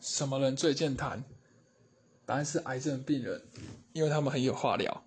什么人最健谈？答案是癌症病人因为他们很有话聊。